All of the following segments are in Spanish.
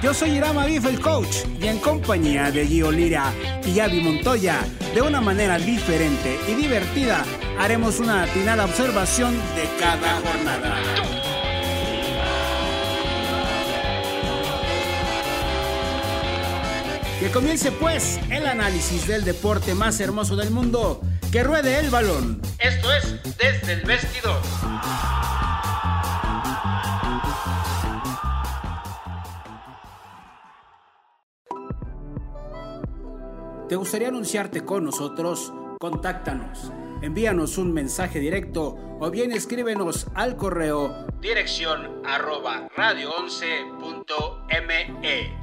Yo soy Irama Bif, el coach, y en compañía de Gio Lira y Avi Montoya, de una manera diferente y divertida, haremos una atinada observación de cada jornada. Que comience pues el análisis del deporte más hermoso del mundo, que ruede el balón. Esto es desde el vestidor. ¿Te gustaría anunciarte con nosotros? Contáctanos. Envíanos un mensaje directo o bien escríbenos al correo dirección arroba radio11.me.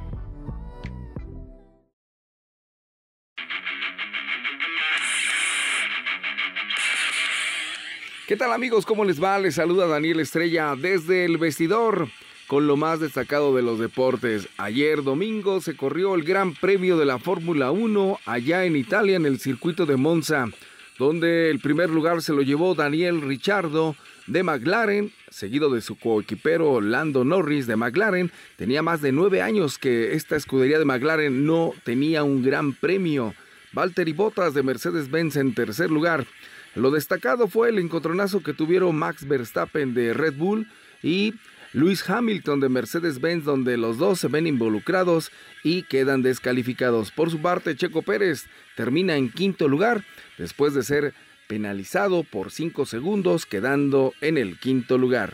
¿Qué tal amigos? ¿Cómo les va? Les saluda Daniel Estrella desde el vestidor con lo más destacado de los deportes. Ayer domingo se corrió el Gran Premio de la Fórmula 1 allá en Italia en el circuito de Monza, donde el primer lugar se lo llevó Daniel Ricciardo de McLaren, seguido de su coequipero Lando Norris de McLaren. Tenía más de nueve años que esta escudería de McLaren no tenía un gran premio. Valtteri Bottas de Mercedes-Benz en tercer lugar. Lo destacado fue el encontronazo que tuvieron Max Verstappen de Red Bull y Luis Hamilton de Mercedes-Benz, donde los dos se ven involucrados y quedan descalificados. Por su parte, Checo Pérez termina en quinto lugar después de ser penalizado por cinco segundos, quedando en el quinto lugar.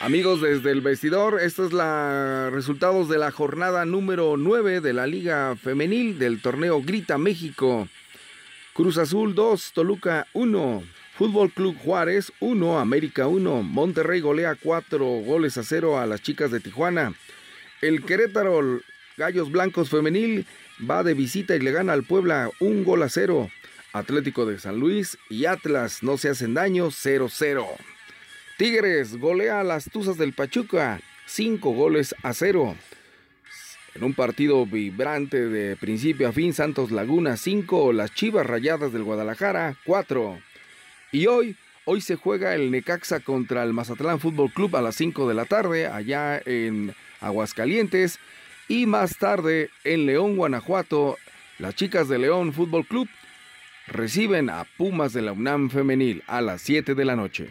Amigos desde el vestidor, estos es los resultados de la jornada número 9 de la Liga Femenil del torneo Grita México. Cruz Azul 2, Toluca 1, Fútbol Club Juárez 1, América 1. Monterrey golea 4 goles a 0 a las chicas de Tijuana. El Querétaro Gallos Blancos Femenil va de visita y le gana al Puebla un gol a 0. Atlético de San Luis y Atlas no se hacen daño 0-0. Tigres golea a las Tuzas del Pachuca 5 goles a 0. En un partido vibrante de principio a fin, Santos Laguna 5, las Chivas Rayadas del Guadalajara 4. Y hoy, hoy se juega el Necaxa contra el Mazatlán Fútbol Club a las 5 de la tarde, allá en Aguascalientes. Y más tarde, en León, Guanajuato, las chicas de León Fútbol Club reciben a Pumas de la UNAM Femenil a las 7 de la noche.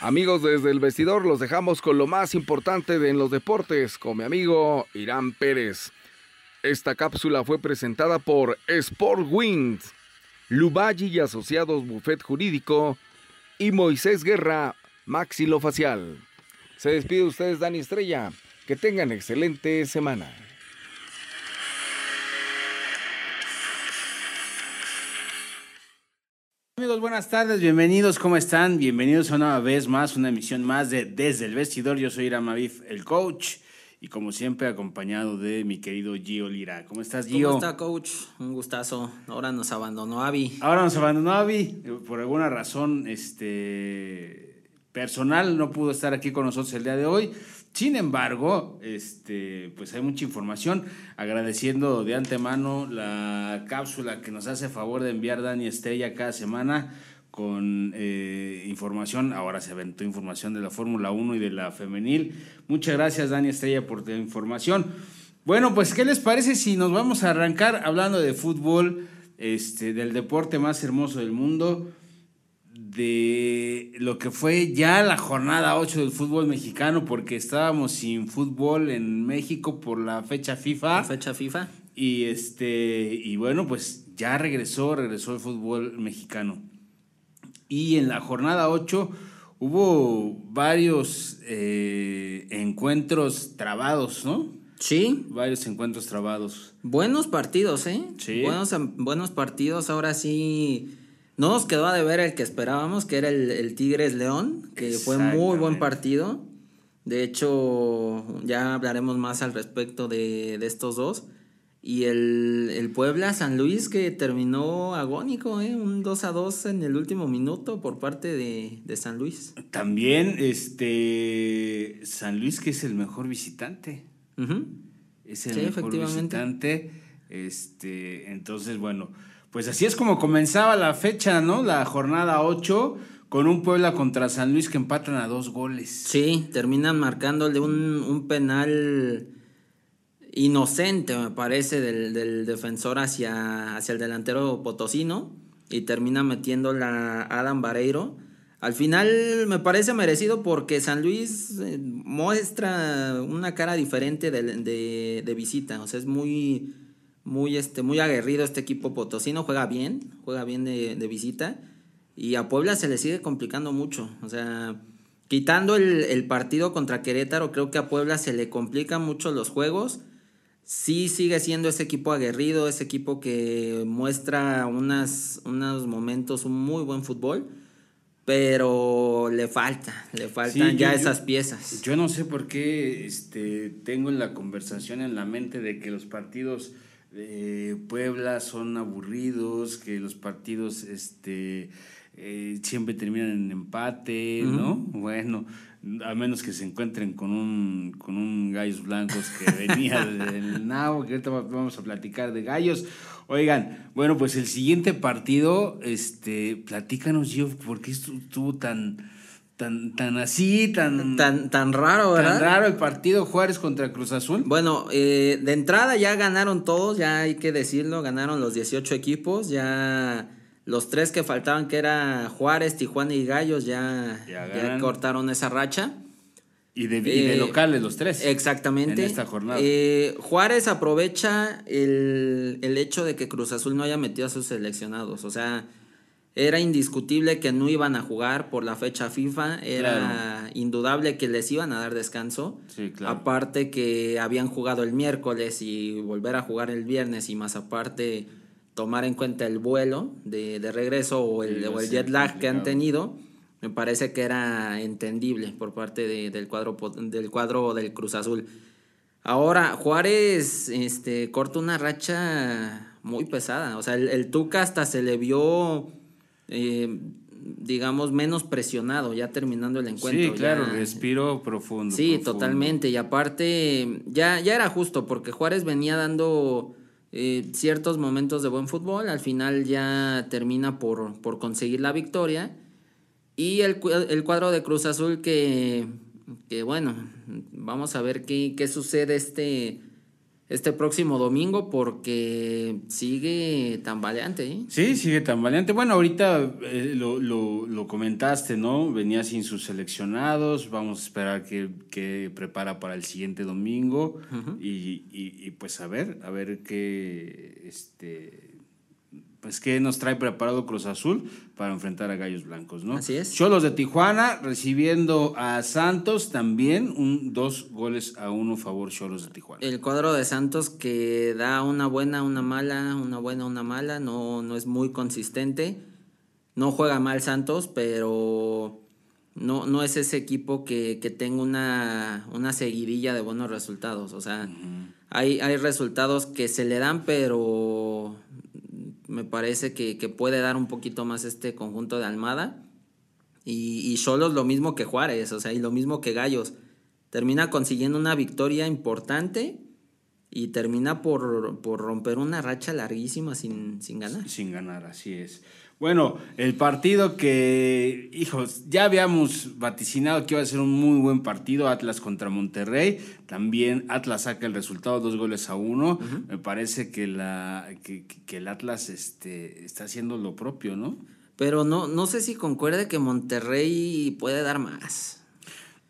Amigos desde el vestidor, los dejamos con lo más importante en los deportes, con mi amigo Irán Pérez. Esta cápsula fue presentada por Sport Wings. Luballi y Asociados Buffet Jurídico y Moisés Guerra Maxilofacial. Se despide ustedes Dani Estrella. Que tengan excelente semana. Amigos, buenas tardes, bienvenidos, ¿cómo están? Bienvenidos a una vez más, una emisión más de Desde el Vestidor. Yo soy Iramavif, el coach y como siempre acompañado de mi querido Gio Lira. ¿Cómo estás, Gio? ¿Cómo está, coach? Un gustazo. Ahora nos abandonó Avi. Ahora nos abandonó Avi. Por alguna razón este, personal no pudo estar aquí con nosotros el día de hoy. Sin embargo, este, pues hay mucha información. Agradeciendo de antemano la cápsula que nos hace favor de enviar Dani Estrella cada semana con eh, información, ahora se aventó información de la Fórmula 1 y de la femenil. Muchas gracias Dani Estrella por la información. Bueno, pues ¿qué les parece si nos vamos a arrancar hablando de fútbol, este, del deporte más hermoso del mundo, de lo que fue ya la jornada 8 del fútbol mexicano, porque estábamos sin fútbol en México por la fecha FIFA. La fecha FIFA. Y este, y bueno, pues ya regresó, regresó el fútbol mexicano. Y en la jornada 8 hubo varios eh, encuentros trabados, ¿no? Sí. Varios encuentros trabados. Buenos partidos, ¿eh? Sí. Buenos, buenos partidos. Ahora sí, no nos quedó de ver el que esperábamos, que era el, Tigres León, que fue muy buen partido. De hecho, ya hablaremos más al respecto de, de estos dos. Y el, el, Puebla San Luis que terminó agónico, ¿eh? un 2 a 2 en el último minuto por parte de, de, San Luis. También este San Luis que es el mejor visitante. Es el mejor visitante. Este, entonces, bueno, pues así es como comenzaba la fecha, ¿no? La jornada 8 con un Puebla contra San Luis que empatan a dos goles. Sí, terminan marcándole un, un penal inocente, me parece, del, defensor hacia, hacia el delantero potosino y termina metiendo la Adam Vareiro. Al final me parece merecido porque San Luis eh, muestra una cara diferente de, de, visita. O sea, es muy, muy, este, muy aguerrido este equipo potosino. Juega bien, juega bien de, de, visita. Y a Puebla se le sigue complicando mucho. O sea, quitando el, el partido contra Querétaro, creo que a Puebla se le complican mucho los juegos sí sigue siendo ese equipo aguerrido, ese equipo que muestra unas, unos momentos, un muy buen fútbol, pero le falta, le faltan ya esas piezas. Yo no sé por qué este, tengo la conversación en la mente de que los partidos de Puebla son aburridos, que los partidos este, eh, siempre terminan en empate, ¿no? Bueno, a menos que se encuentren con un, con un gallos blancos que venía del NAO, que ahorita vamos a platicar de gallos. Oigan, bueno, pues el siguiente partido, este, platícanos, yo, ¿por qué estuvo tan, tan, tan así, tan, tan, tan raro, ¿verdad? Tan raro el partido Juárez contra Cruz Azul. Bueno, eh, de entrada ya ganaron todos, ya hay que decirlo, ganaron los 18 equipos, ya los tres que faltaban, que era Juárez, Tijuana y Gallos, ya, ya, cortaron esa racha. Y de, eh, locales los tres. Exactamente. En esta jornada. Eh, Juárez aprovecha el, hecho de que Cruz Azul no haya metido a sus seleccionados. O sea, era indiscutible que no iban a jugar por la fecha FIFA. Era indudable que les iban a dar descanso. Sí, claro. Aparte que habían jugado el miércoles y volver a jugar el viernes y más aparte tomar en cuenta el vuelo de, regreso o el, jet lag que han tenido, me parece que era entendible por parte del, cuadro, del cuadro del Cruz Azul. Ahora, Juárez este, corta una racha muy pesada. O sea, el, Tuca hasta se le vio, eh, digamos, menos presionado ya terminando el encuentro. Sí, claro, respiro profundo. Sí, totalmente. Y aparte, ya, ya era justo porque Juárez venía dando eh, ciertos momentos de buen fútbol, al final ya termina por, por conseguir la victoria. Y el, el, cuadro de Cruz Azul que, que bueno, vamos a ver qué, qué sucede este, este próximo domingo porque sigue tambaleante. ¿eh? Sí, sigue tambaleante. Bueno, ahorita eh, lo, lo, lo, comentaste, ¿no? Venía sin sus seleccionados, vamos a esperar que, que prepara para el siguiente domingo y, y, y, pues a ver, a ver qué, este, pues qué nos trae preparado Cruz Azul para enfrentar a Gallos Blancos, ¿no? Así es. Cholos de Tijuana recibiendo a Santos también un dos goles a uno favor Cholos de Tijuana. El cuadro de Santos que da una buena, una mala, una buena, una mala, no, no es muy consistente. No juega mal Santos, pero no, no es ese equipo que, que tenga una, una seguidilla de buenos resultados. O sea, hay, hay resultados que se le dan, pero me parece que, puede dar un poquito más este conjunto de Almada. Y, y Solos lo mismo que Juárez, o sea, y lo mismo que Gallos. Termina consiguiendo una victoria importante y termina por, por romper una racha larguísima sin, sin ganar. Sin ganar, así es. Bueno, el partido que, hijos, ya habíamos vaticinado que iba a ser un muy buen partido, Atlas contra Monterrey. También Atlas saca el resultado, dos goles a uno. Me parece que, la, que, el Atlas este, está haciendo lo propio, ¿no? Pero no, no sé si concuerde que Monterrey puede dar más.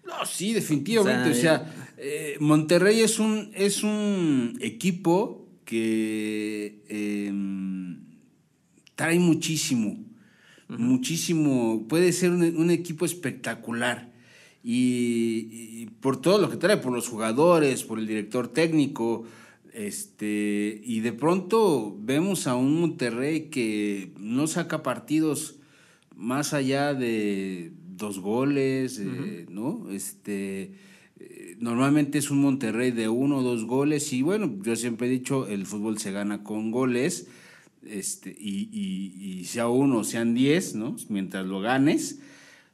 No, sí, definitivamente. O sea, eh, Monterrey es un, es un equipo que... Em, trae muchísimo, muchísimo, puede ser un, equipo espectacular. Y, por todo lo que trae, por los jugadores, por el director técnico, este, y de pronto vemos a un Monterrey que no saca partidos más allá de dos goles, ¿no? Este, normalmente es un Monterrey de uno o dos goles y bueno, yo siempre he dicho, el fútbol se gana con goles este, y, y, y sea uno, sean diez, ¿no? Mientras lo ganes.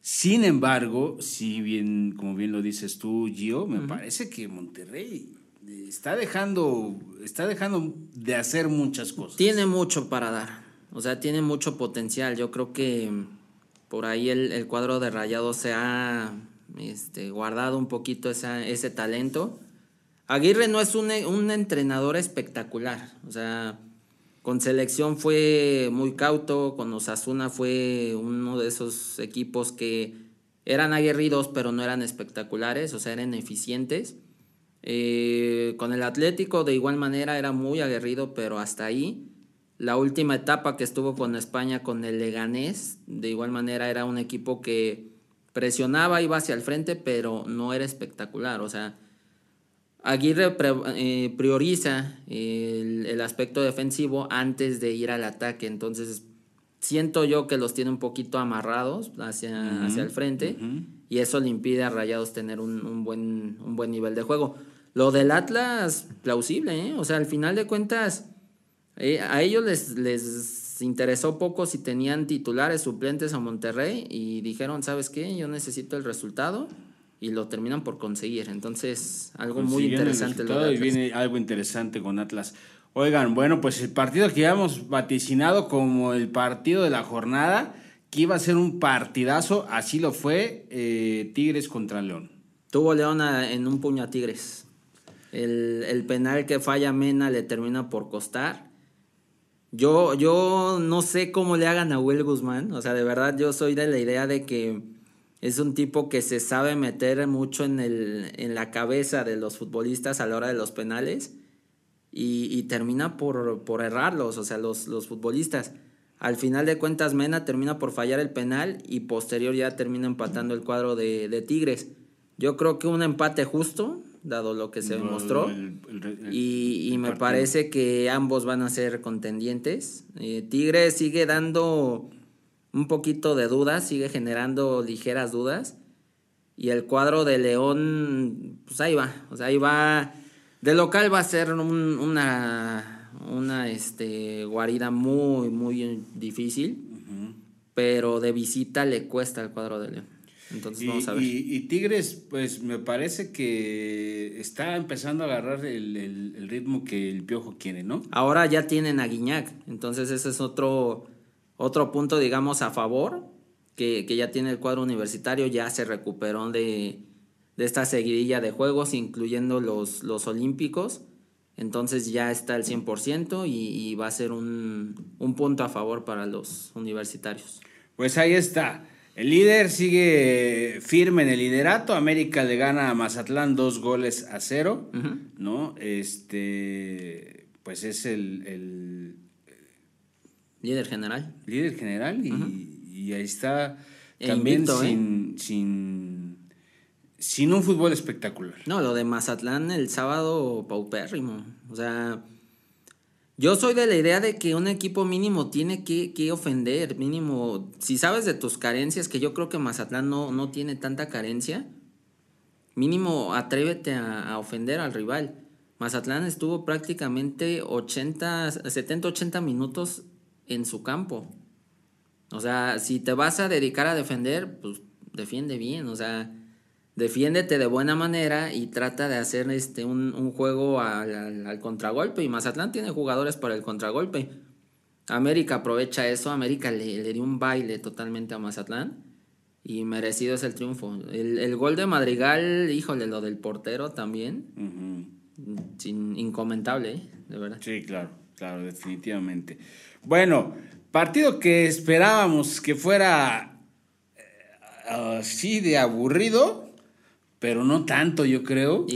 Sin embargo, si bien, como bien lo dices tú, Gio, me parece que Monterrey está dejando, está dejando de hacer muchas cosas. Tiene mucho para dar, o sea, tiene mucho potencial. Yo creo que por ahí el, cuadro de Rayado se ha este, guardado un poquito esa, ese talento. Aguirre no es un, un entrenador espectacular, o sea, con selección fue muy cauto, con Osasuna fue uno de esos equipos que eran aguerridos pero no eran espectaculares, o sea, eran eficientes. Eh, con el Atlético de igual manera era muy aguerrido pero hasta ahí. La última etapa que estuvo con España con el Leganés, de igual manera era un equipo que presionaba, iba hacia el frente pero no era espectacular, o sea, Aguirre eh, prioriza el, aspecto defensivo antes de ir al ataque, entonces siento yo que los tiene un poquito amarrados hacia, hacia el frente y eso le impide a Rayados tener un, buen, un buen nivel de juego. Lo del Atlas, plausible, ¿eh? o sea, al final de cuentas, eh, a ellos les, les interesó poco si tenían titulares suplentes a Monterrey y dijeron, ¿sabes qué? Yo necesito el resultado y lo terminan por conseguir. Entonces, algo muy interesante. y viene algo interesante con Atlas. Oigan, bueno, pues el partido que habíamos vaticinado como el partido de la jornada, que iba a ser un partidazo, así lo fue, eh, Tigres contra León. Tuvo León en un puño a Tigres. El, el, penal que falla Mena le termina por costar. Yo, yo no sé cómo le hagan a Will Guzmán. O sea, de verdad yo soy de la idea de que es un tipo que se sabe meter mucho en, el, en la cabeza de los futbolistas a la hora de los penales y, termina por, por, errarlos, o sea, los, los futbolistas. Al final de cuentas, Mena termina por fallar el penal y posterior ya termina empatando el cuadro de, Tigres. Yo creo que un empate justo, dado lo que se demostró, y, me parece que ambos van a ser contendientes. Eh, Tigres sigue dando un poquito de dudas, sigue generando ligeras dudas. Y el cuadro de León, pues ahí va, o sea, ahí va. De local va a ser una, una este, guarida muy, muy difícil, pero de visita le cuesta el cuadro de León. Entonces vamos a ver. Y, Tigres, pues me parece que está empezando a agarrar el, el, ritmo que el Piojo quiere, ¿no? Ahora ya tienen a Guiñac, entonces ese es otro otro punto, digamos, a favor, que, ya tiene el cuadro universitario, ya se recuperó de, esta seguidilla de juegos, incluyendo los, los olímpicos. Entonces ya está al 100% y, y va a ser un, un punto a favor para los universitarios. Pues ahí está. El líder sigue firme en el liderato. América le gana a Mazatlán dos goles a cero, ¿no? Este, pues es el, Líder general. Líder general y, ahí está e también ¿eh? sin, sin, sin un fútbol espectacular. No, lo de Mazatlán el sábado paupérrimo. O sea, yo soy de la idea de que un equipo mínimo tiene que, que, ofender, mínimo, si sabes de tus carencias, que yo creo que Mazatlán no, no tiene tanta carencia, mínimo atrévete a, a ofender al rival. Mazatlán estuvo prácticamente 80, 70, 80 minutos en su campo. O sea, si te vas a dedicar a defender, pues defiende bien, o sea, defiéndete de buena manera y trata de hacer este un, juego al, contragolpe. Y Mazatlán tiene jugadores para el contragolpe. América aprovecha eso, América le, dio un baile totalmente a Mazatlán y merecido es el triunfo. El, gol de Madrigal, híjole, lo del portero también, sin, incomentable, ¿eh? de verdad. Sí, claro, claro, definitivamente. Bueno, partido que esperábamos que fuera eh, así de aburrido, pero no tanto, yo creo.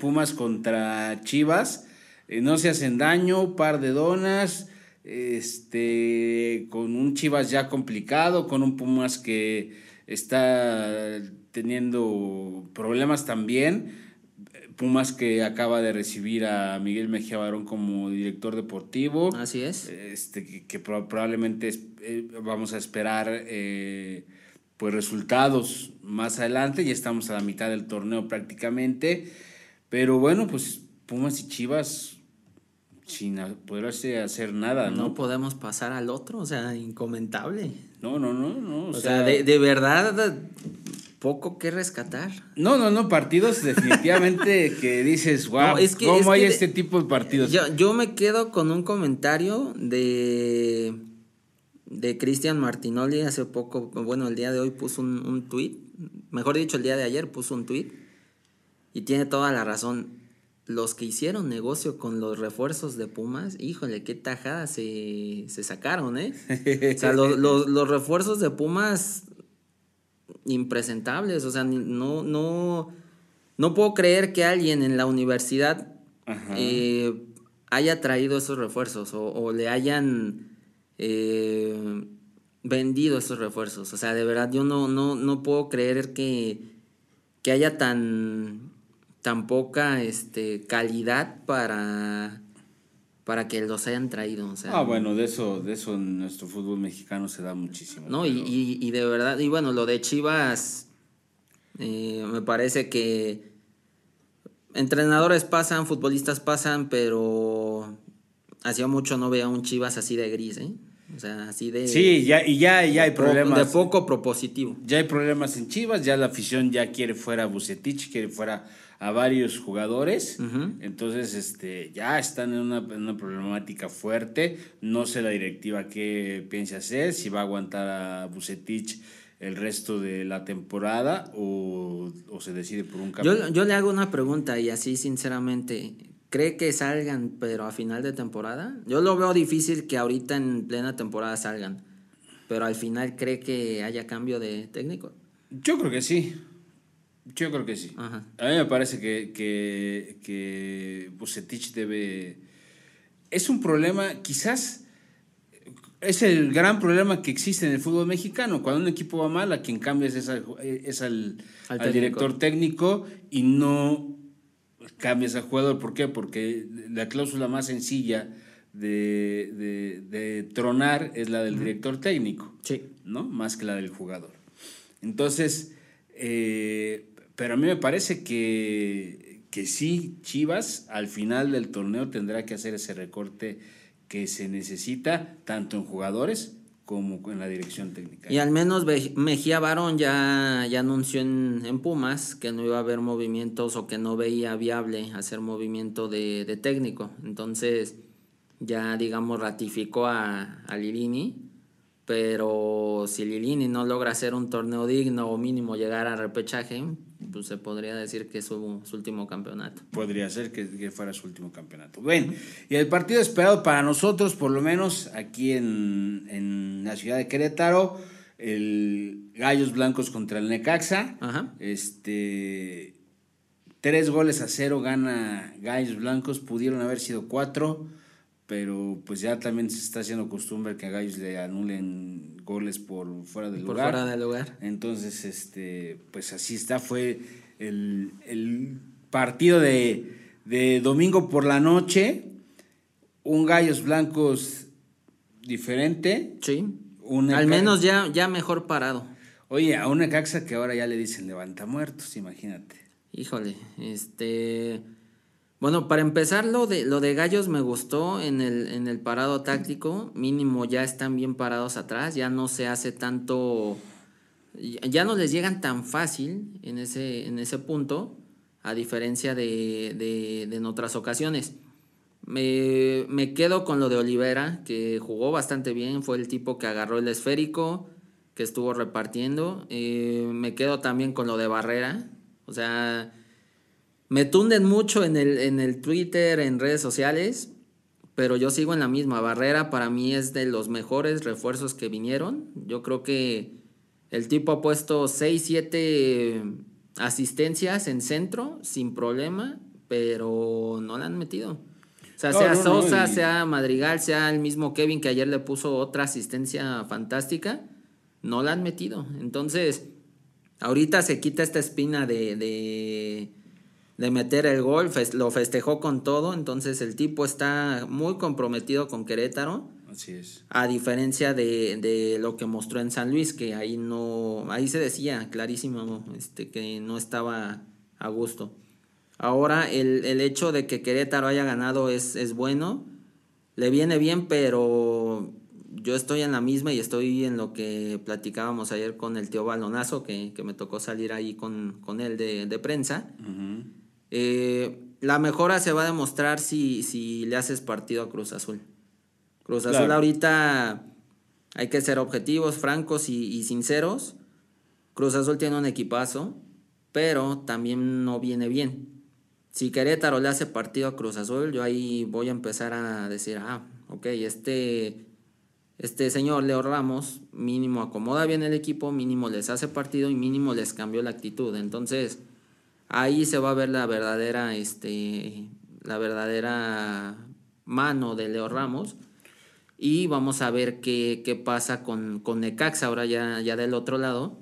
Pumas contra Chivas. Eh, no se hacen daño, par de donas. Este, con un Chivas ya complicado, con un Pumas que está teniendo problemas también. Pumas que acaba de recibir a Miguel Mejía Barón como director deportivo. Así es. Este, que, probablemente eh, vamos a esperar eh, pues resultados más adelante, ya estamos a la mitad del torneo prácticamente, pero bueno, pues Pumas y Chivas sin poderse hacer nada, ¿no? No podemos pasar al otro, o sea, incomentable. No, no, no, no. O, sea, de, de, verdad, poco que rescatar. No, no, no, partidos definitivamente que dices, wow, ¿cómo hay este tipo de partidos? Yo, yo me quedo con un comentario de de Cristian Martinoli hace poco, bueno, el día de hoy puso un, un tweet, mejor dicho, el día de ayer puso un tweet y tiene toda la razón. Los que hicieron negocio con los refuerzos de Pumas, híjole, qué tajada se, se sacaron, ¿eh? o sea, los refuerzos de Pumas impresentables, o sea, no, no, no puedo creer que alguien en la universidad eh, haya traído esos refuerzos o, o le hayan eh, vendido esos refuerzos. O sea, de verdad yo no, no, no puedo creer que, que haya tan, tan poca este, calidad para, para que los hayan traído. ah, bueno, de eso, de eso en nuestro fútbol mexicano se da muchísimo. No, y, y, de verdad, y bueno, lo de Chivas, eh, me parece que entrenadores pasan, futbolistas pasan, pero hacía mucho no veía un Chivas así de gris, ¿eh? O sea, así de. Sí, ya, y ya, ya hay problemas. De poco propositivo. Ya hay problemas en Chivas, ya la afición ya quiere fuera a Bucetich, quiere fuera a varios jugadores. Entonces, este, ya están en una, problemática fuerte. No sé la directiva qué piensa hacer, si va a aguantar a Bucetich el resto de la temporada o, se decide por un cambio. Yo, yo le hago una pregunta y así, sinceramente. ¿Cree que salgan, pero a final de temporada? Yo lo veo difícil que ahorita en plena temporada salgan, pero al final cree que haya cambio de técnico. Yo creo que sí. Yo creo que sí. A mí me parece que, que, que Bucetich debe... Es un problema, quizás es el gran problema que existe en el fútbol mexicano. Cuando un equipo va mal, a quien cambia es, es al, al director técnico y no cambias al jugador. ¿Por qué? Porque la cláusula más sencilla de, de, tronar es la del director técnico, sí. ¿no? Más que la del jugador. Entonces, eh, pero a mí me parece que, que sí, Chivas al final del torneo tendrá que hacer ese recorte que se necesita tanto en jugadores como en la dirección técnica. Y al menos Mejía Barón ya, ya anunció en, Pumas que no iba a haber movimientos o que no veía viable hacer movimiento de, técnico. Entonces ya, digamos, ratificó a, a Lilini pero si Lilini no logra hacer un torneo digno o mínimo llegar a repechaje, pues se podría decir que es su, último campeonato. Podría ser que, fuera su último campeonato. Bueno, y el partido esperado para nosotros, por lo menos aquí en, en la ciudad de Querétaro, el Gallos Blancos contra el Necaxa. Este, tres goles a cero gana Gallos Blancos, pudieron haber sido cuatro pero pues ya también se está haciendo costumbre que a Gallos le anulen goles por fuera del lugar. Por fuera del lugar. Entonces, este, pues así está, fue el, partido de, domingo por la noche, un Gallos Blancos diferente. Sí. Al menos ya, ya mejor parado. Oye, a una caxa que ahora ya le dicen levanta muertos, imagínate. Híjole, este bueno, para empezar, lo de, lo de Gallos me gustó en el, en el parado táctico. Mínimo ya están bien parados atrás, ya no se hace tanto. Ya no les llegan tan fácil en ese, en ese punto, a diferencia de, de, en otras ocasiones. Me, me, quedo con lo de Olivera, que jugó bastante bien, fue el tipo que agarró el esférico, que estuvo repartiendo. Eh, me quedo también con lo de Barrera, o sea me tunden mucho en el, en el Twitter, en redes sociales, pero yo sigo en la misma. Barrera para mí es de los mejores refuerzos que vinieron. Yo creo que el tipo ha puesto 6, 7 asistencias en centro sin problema, pero no la han metido. O sea, sea Sosa, sea Madrigal, sea el mismo Kevin que ayer le puso otra asistencia fantástica, no la han metido. Entonces, ahorita se quita esta espina de de meter el gol, lo festejó con todo, entonces el tipo está muy comprometido con Querétaro. Así es. A diferencia de, de, lo que mostró en San Luis, que ahí no, ahí se decía clarísimo este, que no estaba a gusto. Ahora el, el hecho de que Querétaro haya ganado es, es bueno, le viene bien, pero yo estoy en la misma y estoy en lo que platicábamos ayer con el tío Balonazo, que, me tocó salir ahí con, con él de, prensa. Eh, la mejora se va a demostrar si, si le haces partido a Cruz Azul. Cruz Azul ahorita hay que ser objetivos, francos y, sinceros. Cruz Azul tiene un equipazo, pero también no viene bien. Si Querétaro le hace partido a Cruz Azul, yo ahí voy a empezar a decir, ah, ok, este este señor Leo Ramos mínimo acomoda bien el equipo, mínimo les hace partido y mínimo les cambió la actitud. Entonces, ahí se va a ver la verdadera, este, la verdadera mano de Leo Ramos. Y vamos a ver qué, qué pasa con, con Necax ahora ya, ya del otro lado.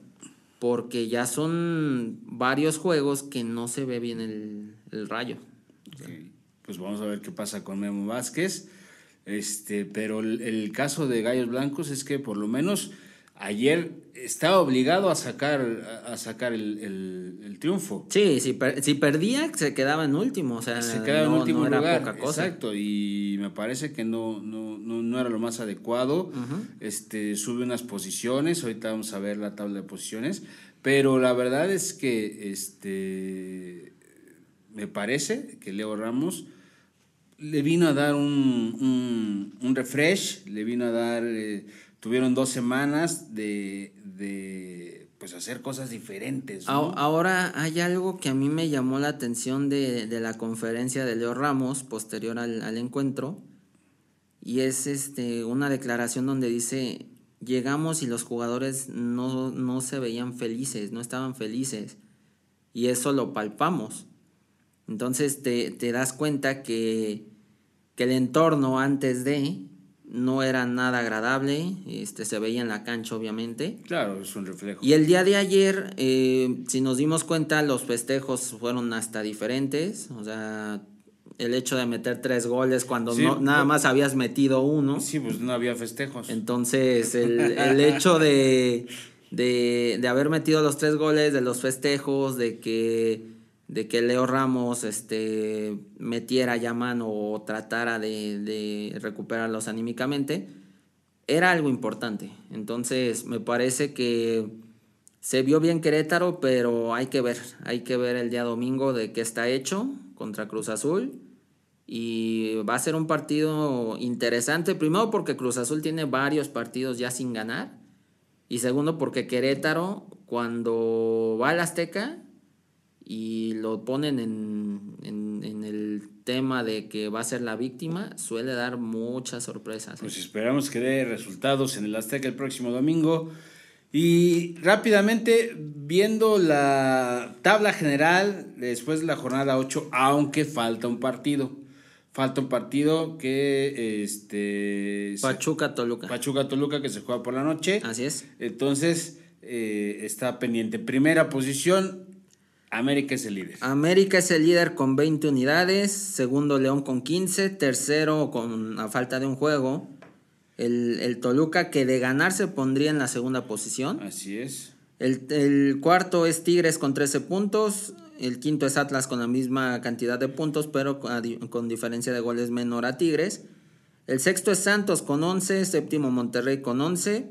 Porque ya son varios juegos que no se ve bien el, rayo. Pues vamos a ver qué pasa con Memo Vázquez. Este, pero el, caso de Gallos Blancos es que por lo menos ayer estaba obligado a sacar, a sacar el, triunfo. Sí, si, si, perdía se quedaba en último, o sea, se quedaba en último lugar. Exacto, y me parece que no, no, no, era lo más adecuado. este, sube unas posiciones, ahorita vamos a ver la tabla de posiciones, pero la verdad es que este, me parece que Leo Ramos le vino a dar un, un, refresh, le vino a dar, eh, tuvieron dos semanas de, de, pues hacer cosas diferentes. Ahora hay algo que a mí me llamó la atención de, de la conferencia de Leo Ramos posterior al, al, encuentro y es este, una declaración donde dice, llegamos y los jugadores no, no se veían felices, no estaban felices y eso lo palpamos. Entonces te, te das cuenta que, que, el entorno antes de no era nada agradable, este, se veía en la cancha obviamente. Claro, es un reflejo. Y el día de ayer, eh, si nos dimos cuenta, los festejos fueron hasta diferentes, o sea, el hecho de meter tres goles cuando no, nada más habías metido uno. Sí, pues no había festejos. Entonces, el, el hecho de, de, de haber metido los tres goles, de los festejos, de que de que Leo Ramos este, metiera ya mano o tratara de, de, recuperarlos anímicamente, era algo importante. Entonces me parece que se vio bien Querétaro, pero hay que ver, hay que ver el día domingo de qué está hecho contra Cruz Azul. Y va a ser un partido interesante, primero porque Cruz Azul tiene varios partidos ya sin ganar. Y segundo porque Querétaro, cuando va al Azteca, y lo ponen en, en, el tema de que va a ser la víctima, suele dar muchas sorpresas. Pues esperamos que dé resultados en el Azteca el próximo domingo. Y rápidamente, viendo la tabla general, después de la jornada 8, aunque falta un partido. Falta un partido que este Pachuca Toluca. Pachuca Toluca que se juega por la noche. Así es. Entonces, eh, está pendiente. Primera posición, América es el líder. América es el líder con 20 unidades, segundo León con 15, tercero con a falta de un juego. El, Toluca que de ganar se pondría en la segunda posición. Así es. El, cuarto es Tigres con 13 puntos. El quinto es Atlas con la misma cantidad de puntos, pero con, con diferencia de goles menor a Tigres. El sexto es Santos con 11, séptimo Monterrey con 11.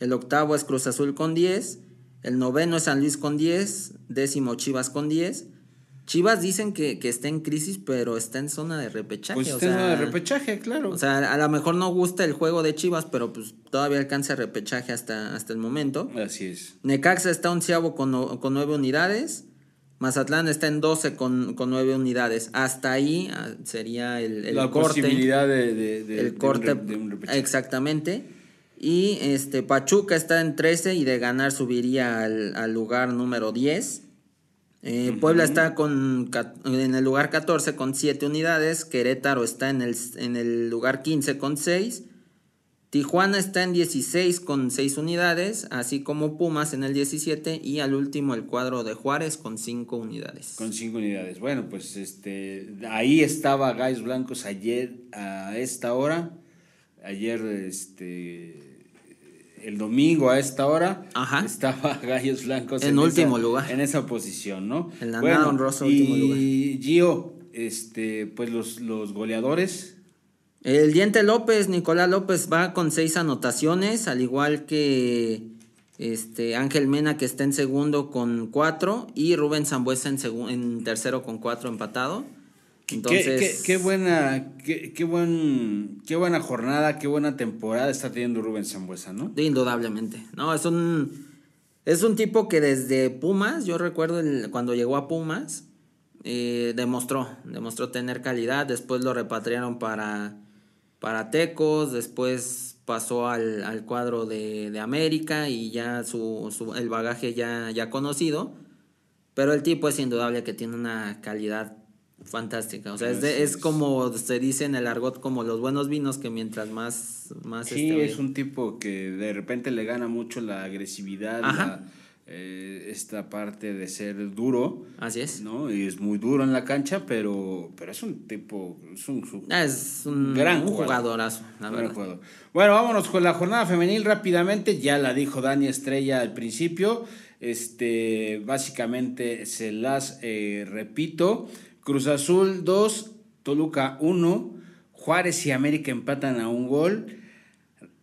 El octavo es Cruz Azul con 10. El noveno es San Luis con 10, décimo Chivas con 10. Chivas dicen que, está en crisis, pero está en zona de repechaje. Pues está en zona de repechaje, claro. O sea, a lo mejor no gusta el juego de Chivas, pero pues todavía alcanza repechaje hasta, hasta el momento. Así es. Necaxa está onceavo con, con 9 unidades. Mazatlán está en 12 con, con 9 unidades. Hasta ahí ah, sería el, el La posibilidad de, el corte. exactamente. Y este, Pachuca está en 13 y de ganar subiría al, lugar número 10. Eh, Puebla está con, en el lugar 14 con 7 unidades. Querétaro está en el, en el lugar 15 con 6. Tijuana está en 16 con 6 unidades, así como Pumas en el 17 y al último el cuadro de Juárez con 5 unidades. Con 5 unidades. Bueno, pues este ahí estaba Gais Blancos ayer a esta hora ayer, este, el domingo a esta hora, Ajá. estaba Gallos Blancos En último esa, lugar. En esa posición, ¿no? En la nada honrosa, último lugar. Y Gio, este, pues los, los goleadores. El Diente López, Nicolás López va con seis anotaciones, al igual que este Ángel Mena que está en segundo con cuatro y Rubén Zambuesa en, en tercero con cuatro empatado. Qué- Entonces, qué, qué buena, qué, qué buen, qué buena jornada, qué buena temporada está teniendo Rubén Zambuesa, ¿no? indudablemente. No, es un es un tipo que desde Pumas, yo recuerdo el- cuando llegó a Pumas, eh, demostró, demostró tener calidad, después lo repatriaron para, para Tecos, después pasó al, al cuadro de, de América y ya su, su- el bagaje ya, ya conocido, pero el tipo es indudable que tiene una calidad fantástica, o sea, es, de- es como se dice en el argot, como los buenos vinos, que mientras más... más Sí, este, es un tipo que de repente le gana mucho la agresividad, la, eh, esta parte de ser duro, Así es. ¿no? Y es muy duro en la cancha, pero, pero es un tipo, es un, su- Ah, Es un, Gran un jugador. jugadorazo, la Gran verdad. jugador. Bueno, vámonos con la jornada femenil rápidamente. Ya la dijo Dani Estrella al principio. Este, básicamente se las eh, repito. Cruz Azul 2, Toluca 1, Juárez y América empatan a un gol.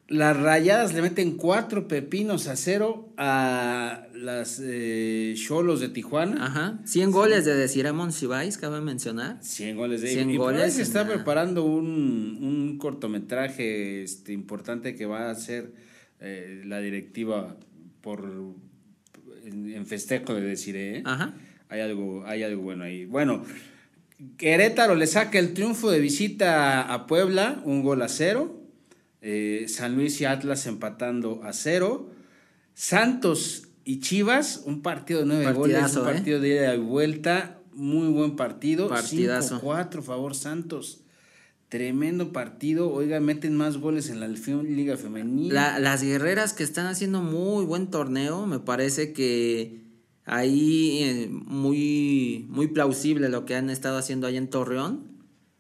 Las rayadas le meten cuatro pepinos a cero a las eh, Cholos de Tijuana. Ajá. 100 goles de Desiree Monsiváis, cabe mencionar. 100 goles de 100 y goles se está la- preparando un, un cortometraje este, importante que va a hacer eh, la directiva por en, en festejo de decir ¿eh? Ajá. hay algo hay algo bueno ahí bueno Querétaro le saca el triunfo de visita a Puebla un gol a cero Eh, San Luis y Atlas empatando a cero Santos y Chivas un partido de nueve goles un ¿eh? partido de ida y vuelta muy buen partido Partidazo. 5-4 favor Santos Tremendo partido. Oiga, meten más goles en la Liga Femenil. La- las guerreras que están haciendo muy buen torneo, me parece que ahí eh, muy, muy plausible lo que han estado haciendo ahí en Torreón.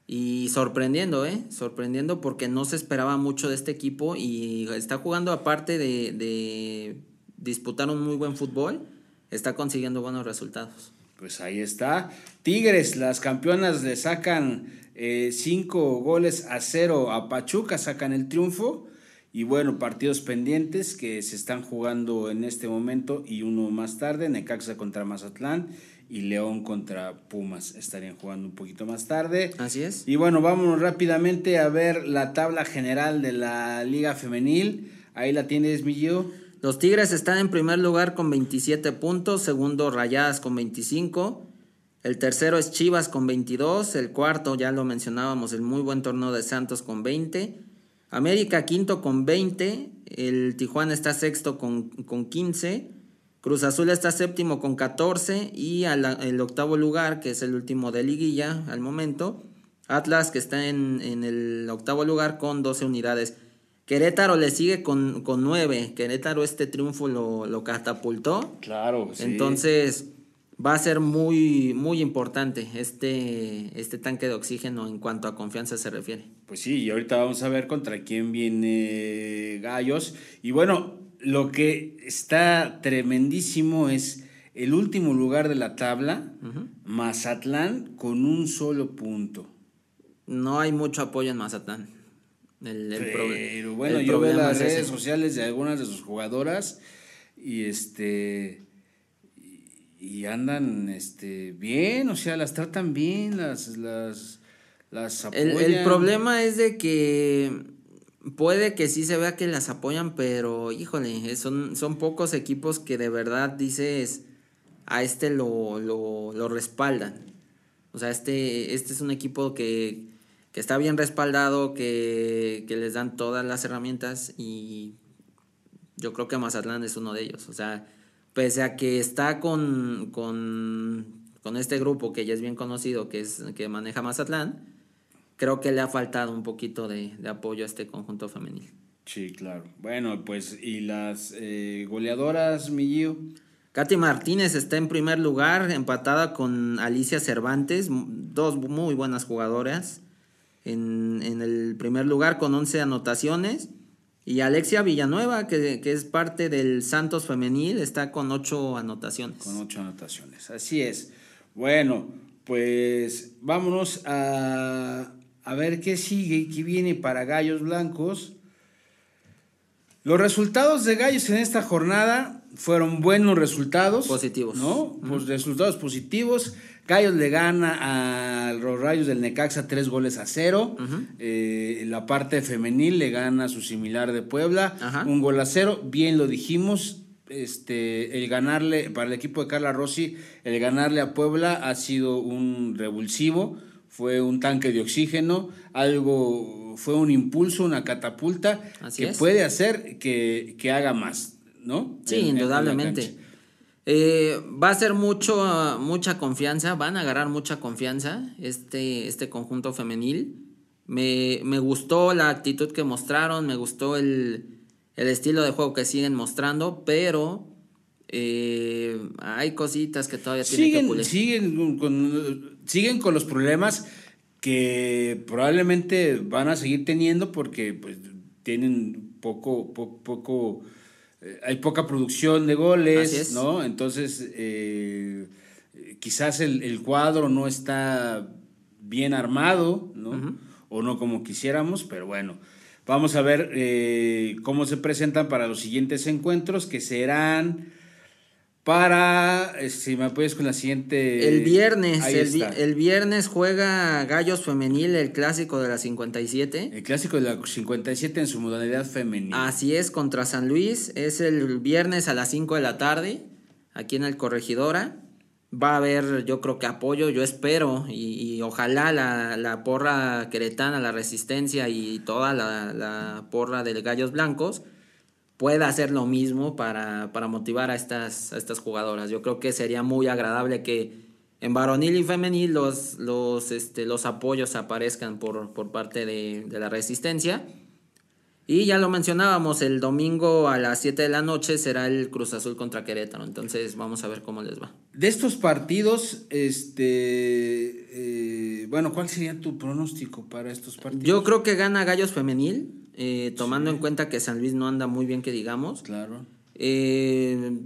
Y sorprendiendo, ¿eh? Sorprendiendo porque no se esperaba mucho de este equipo y está jugando aparte de, de disputar un muy buen fútbol, está consiguiendo buenos resultados. Pues ahí está. Tigres, las campeonas le sacan eh, cinco goles a cero a Pachuca, sacan el triunfo. Y bueno, partidos pendientes que se están jugando en este momento y uno más tarde, Necaxa contra Mazatlán y León contra Pumas estarían jugando un poquito más tarde. Así es. Y bueno, vámonos rápidamente a ver la tabla general de la Liga Femenil. Ahí la tienes, Millo. Los Tigres están en primer lugar con 27 puntos, segundo Rayadas con 25, el tercero es Chivas con 22, el cuarto ya lo mencionábamos, el muy buen torneo de Santos con 20, América quinto con 20, el Tijuana está sexto con, con 15, Cruz Azul está séptimo con 14 y al, el octavo lugar, que es el último de liguilla al momento, Atlas que está en, en el octavo lugar con 12 unidades. Querétaro le sigue con, con 9. Querétaro este triunfo lo, lo catapultó. Claro, Entonces va a ser muy, muy importante este, este tanque de oxígeno en cuanto a confianza se refiere. Pues sí, y ahorita vamos a ver contra quién viene Gallos. Y bueno, lo que está tremendísimo es el último lugar de la tabla, Mazatlán, con un solo punto. No hay mucho apoyo en Mazatlán. El, Pero bueno, el yo veo las ese. redes sociales de algunas de sus jugadoras y este y, andan este bien, o sea, las tratan bien, las las las El, apoyan. el problema es de que puede que sí se vea que las apoyan, pero híjole, son, son pocos equipos que de verdad dices a este lo, lo, lo respaldan. O sea, este, este es un equipo que, que está bien respaldado, que, que les dan todas las herramientas y yo creo que Mazatlán es uno de ellos. O sea, pese a que está con, con, con este grupo que ya es bien conocido, que, es, que maneja Mazatlán, creo que le ha faltado un poquito de, de apoyo a este conjunto femenil. Sí, claro. Bueno, pues y las eh, goleadoras, mi Gio? Katy Martínez está en primer lugar, empatada con Alicia Cervantes, dos muy buenas jugadoras. en, en el primer lugar con 11 anotaciones. Y Alexia Villanueva, que, que, es parte del Santos Femenil, está con 8 anotaciones. Con 8 anotaciones, así es. Bueno, pues vámonos a, a ver qué sigue, qué viene para Gallos Blancos. Los resultados de Gallos en esta jornada fueron buenos resultados. Positivos. ¿No? Pues resultados positivos. Gallos le gana a los Rayos del Necaxa tres goles a cero. Eh, la parte femenil le gana a su similar de Puebla, un gol a cero. Bien lo dijimos, este, el ganarle, para el equipo de Carla Rossi, el ganarle a Puebla ha sido un revulsivo, fue un tanque de oxígeno, algo, fue un impulso, una catapulta que puede hacer que, que, haga más, ¿no? Sí, indudablemente. Eh, va a ser mucho, mucha confianza, van a agarrar mucha confianza este, este conjunto femenil. Me, me gustó la actitud que mostraron, me gustó el, el estilo de juego que siguen mostrando, pero eh, hay cositas que todavía tienen que pulir. Siguen con, siguen con los problemas que probablemente van a seguir teniendo porque pues, tienen poco, poco, poco eh, hay poca producción de goles, ¿no? Entonces, eh, quizás el, cuadro no está bien armado, ¿no? O no como quisiéramos, pero bueno. Vamos a ver eh, cómo se presentan para los siguientes encuentros, que serán para, si me apoyas con la siguiente... El viernes, el, el, viernes juega Gallos Femenil, el clásico de la 57. El clásico de la 57 en su modalidad femenil. Así es, contra San Luis, es el viernes a las 5 de la tarde, aquí en el Corregidora. Va a haber, yo creo que apoyo, yo espero, y, ojalá la, la, porra queretana, la resistencia y toda la, la porra de Gallos Blancos pueda hacer lo mismo para, motivar a estas, estas jugadoras. Yo creo que sería muy agradable que en varonil y femenil los, los, este, los apoyos aparezcan por, por parte de, la resistencia. Y ya lo mencionábamos, el domingo a las 7 de la noche será el Cruz Azul contra Querétaro. Entonces vamos a ver cómo les va. De estos partidos, este, eh, bueno, ¿cuál sería tu pronóstico para estos partidos? Yo creo que gana Gallos Femenil. Eh, tomando en cuenta que San Luis no anda muy bien, que digamos. Claro. Eh,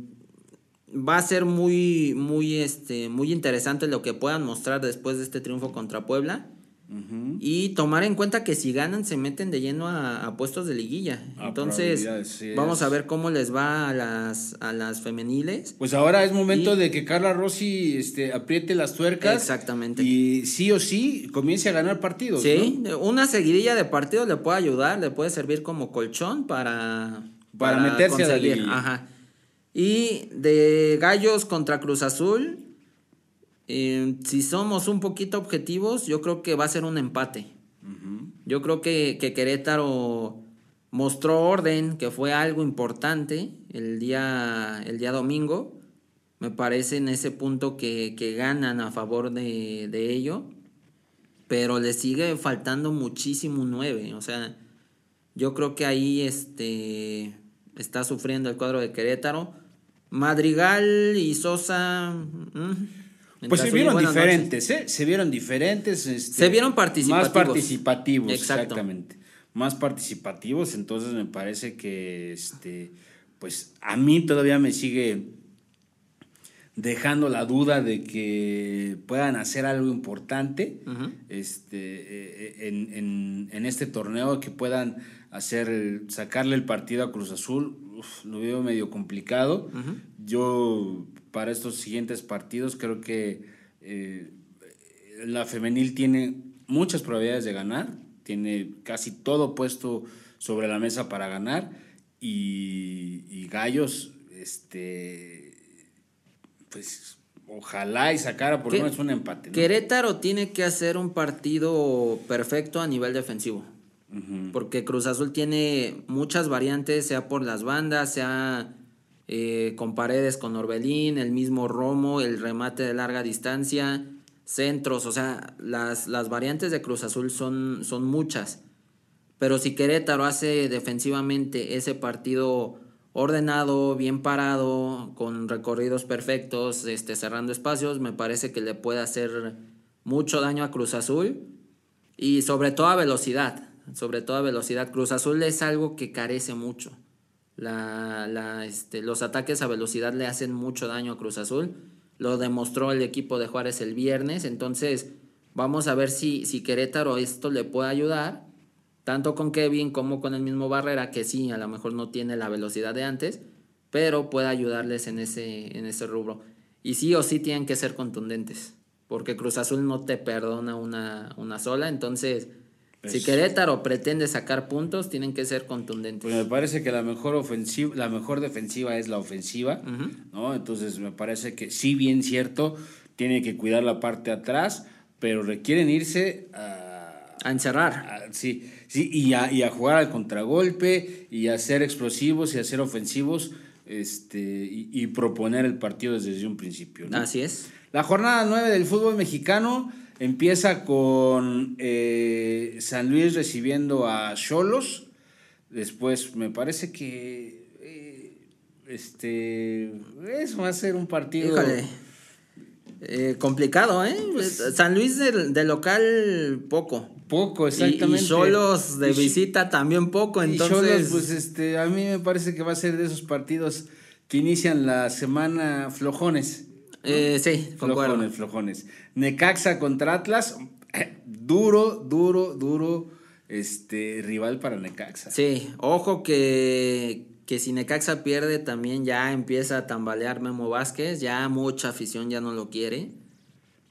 va a ser muy, muy, este, muy interesante lo que puedan mostrar después de este triunfo contra Puebla. Y tomar en cuenta que si ganan se meten de lleno a, puestos de liguilla. Entonces, vamos a ver cómo les va a las, a las femeniles. Pues ahora es momento de que Carla Rossi este, apriete las tuercas. Exactamente. Y sí o sí comience a ganar partidos. Sí, una seguidilla de partidos le puede ayudar, le puede servir como colchón para, para, meterse a la Ajá. Y de Gallos contra Cruz Azul, eh, si somos un poquito objetivos, yo creo que va a ser un empate. Yo creo que, Querétaro mostró orden, que fue algo importante el día, el día domingo. Me parece en ese punto que, ganan a favor de, de, ello. Pero le sigue faltando muchísimo nueve. O sea, yo creo que ahí este, está sufriendo el cuadro de Querétaro. Madrigal y Sosa. Mm, pues se vieron diferentes, ¿eh? Se vieron diferentes. Este, se vieron participativos. Más participativos, exactamente. Más participativos, entonces me parece que, este, pues a mí todavía me sigue dejando la duda de que puedan hacer algo importante este, eh, eh, en, en, este torneo, que puedan hacer, sacarle el partido a Cruz Azul, lo veo medio complicado. Yo para estos siguientes partidos. Creo que eh, la femenil tiene muchas probabilidades de ganar, tiene casi todo puesto sobre la mesa para ganar y, Gallos, este, pues ojalá y sacara por lo menos un empate. Querétaro tiene que hacer un partido perfecto a nivel defensivo. Porque Cruz Azul tiene muchas variantes, sea por las bandas, sea eh, con paredes con Orbelín, el mismo Romo, el remate de larga distancia, centros, o sea, las, las variantes de Cruz Azul son, son muchas. Pero si Querétaro hace defensivamente ese partido ordenado, bien parado, con recorridos perfectos, este, cerrando espacios, me parece que le puede hacer mucho daño a Cruz Azul. Y sobre todo a velocidad, sobre todo a velocidad. Cruz Azul es algo que carece mucho. La, la, este, los ataques a velocidad le hacen mucho daño a Cruz Azul. Lo demostró el equipo de Juárez el viernes. Entonces, vamos a ver si, si Querétaro esto le puede ayudar. Tanto con Kevin como con el mismo Barrera, que sí, a lo mejor no tiene la velocidad de antes, pero puede ayudarles en ese, en ese rubro. Y sí o sí tienen que ser contundentes, porque Cruz Azul no te perdona una, una sola. Entonces, si Querétaro pretende sacar puntos, tienen que ser contundentes. Pues me parece que la mejor ofensiva, la mejor defensiva es la ofensiva, ¿no? Entonces me parece que sí bien cierto, tiene que cuidar la parte atrás, pero requieren irse a, a encerrar. sí, sí, y a, y a jugar al contragolpe, y a ser explosivos y a ser ofensivos, este, y, y proponer el partido desde un principio. ¿no? Así es. La jornada 9 del fútbol mexicano Empieza con eh, San Luis recibiendo a Cholos. Después me parece que eh, este eso va a ser un partido. Híjole. Eh, complicado, ¿eh? Pues, San Luis de, local poco. Poco, exactamente. Y, Cholos de visita también poco, entonces. Y Cholos, pues este, a mí me parece que va a ser de esos partidos que inician la semana flojones. Eh, sí, flojones, flojones. Necaxa contra Atlas, duro, duro, duro este rival para Necaxa. Sí, ojo que, que si Necaxa pierde también ya empieza a tambalear Memo Vázquez, ya mucha afición ya no lo quiere.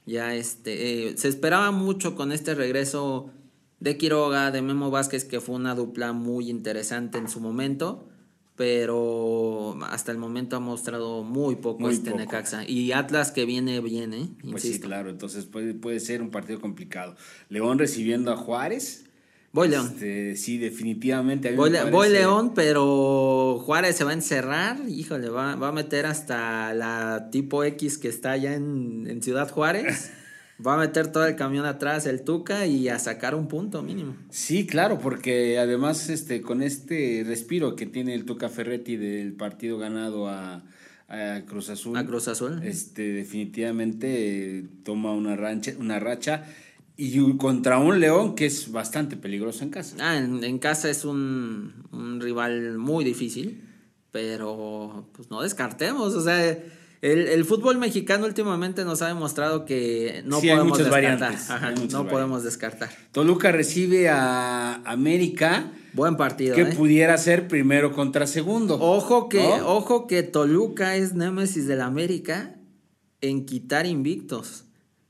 Ya este, eh, se esperaba mucho con este regreso de Quiroga, de Memo Vázquez, que fue una dupla muy interesante en su momento pero hasta el momento ha mostrado muy poco este Necaxa. Y Atlas que viene bien, ¿eh? Pues sí, claro, entonces puede, puede ser un partido complicado. León recibiendo a Juárez. Voy León. Este, sí, definitivamente. voy, León, pero Juárez se va a encerrar, híjole, va, va a meter hasta la tipo X que está allá en, en Ciudad Juárez. Va a meter todo el camión atrás el Tuca y a sacar un punto mínimo. Sí, claro, porque además este con este respiro que tiene el Tuca Ferretti del partido ganado a, Cruz Azul. A Cruz Azul. Este definitivamente toma una rancha, una racha y contra un León que es bastante peligroso en casa. Ah, en, casa es un, un rival muy difícil, pero pues no descartemos, o sea, el, fútbol mexicano últimamente nos ha demostrado que no podemos descartar. no podemos descartar. Toluca recibe a América. Buen partido. Que ¿eh? pudiera ser primero contra segundo. Ojo que, ojo que Toluca es némesis del América en quitar invictos.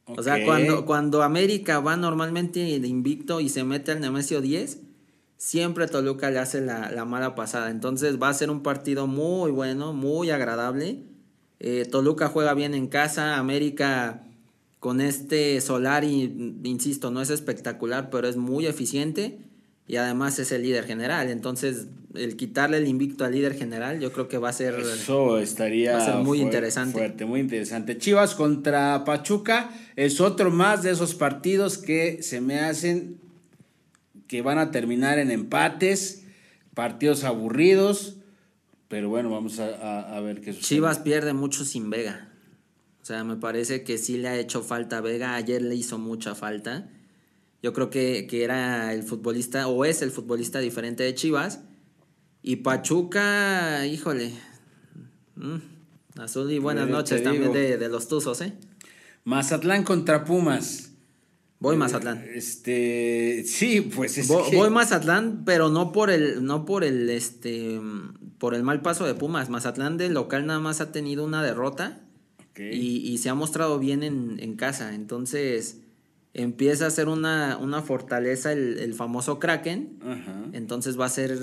O sea, cuando, cuando América va normalmente de invicto y se mete al Nemesio 10, siempre Toluca le hace la, la mala pasada. Entonces va a ser un partido muy bueno, muy agradable eh, Toluca juega bien en casa, América con este Solari, insisto, no es espectacular, pero es muy eficiente y además es el líder general. Entonces, el quitarle el invicto al líder general, yo creo que va a ser, Eso estaría muy interesante. Fuerte, muy interesante. Chivas contra Pachuca es otro más de esos partidos que se me hacen que van a terminar en empates, partidos aburridos pero bueno, vamos a, ver qué sucede. Chivas pierde mucho sin Vega. O sea, me parece que sí le ha hecho falta Vega. Ayer le hizo mucha falta. Yo creo que, era el futbolista, o es el futbolista diferente de Chivas. Y Pachuca, híjole. Mm, azul y buenas noches también de, de, los Tuzos, ¿eh? Mazatlán contra Pumas. Voy Mazatlán. Este, sí, pues es voy, voy Mazatlán, pero no por el, no por el, este, por el mal paso de Pumas. Mazatlán de local nada más ha tenido una derrota y, se ha mostrado bien en, casa. Entonces empieza a ser una, una fortaleza el, famoso Kraken. Entonces va a, ser,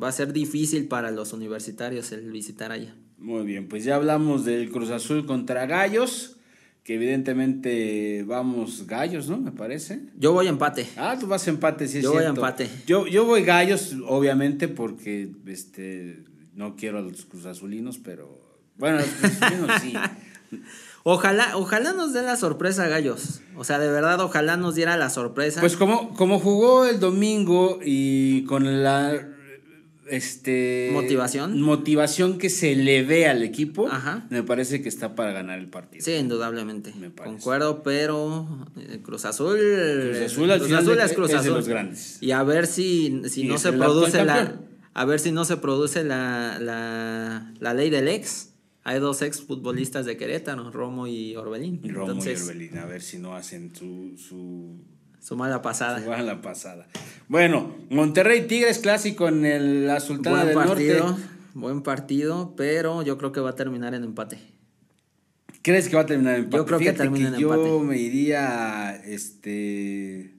va a ser difícil para los universitarios el visitar allá. Muy bien, pues ya hablamos del Cruz Azul contra Gallos que evidentemente vamos gallos, ¿no? Me parece. Yo voy empate. Ah, tú vas empate, sí es Yo voy empate. Yo, yo voy gallos, obviamente, porque este no quiero a los cruzazulinos, pero bueno, los cruzazulinos sí. Ojalá, ojalá nos dé la sorpresa, Gallos. O sea, de verdad, ojalá nos diera la sorpresa. Pues como, como jugó el domingo y con la este Motivación. motivación que se le ve al equipo, Ajá. me parece que está para ganar el partido. Sí, indudablemente. Me parece. Concuerdo, pero eh, Cruz Azul. Cruz Azul final de- es Cruz es de Azul. los grandes. Y a ver si, si no se produce la. A ver si no se produce la, la, la ley del ex. Hay dos ex futbolistas de Querétaro, Romo y Orbelín. Romo Entonces, y Orbelín, a ver si no hacen su, su, su mala pasada. su la pasada. Bueno, Monterrey Tigres clásico en el, la Sultana Buen del partido, Norte. buen partido, pero yo creo que va a terminar en empate. ¿Crees que va a terminar en empate? Yo creo que termina en yo empate. me iría, este,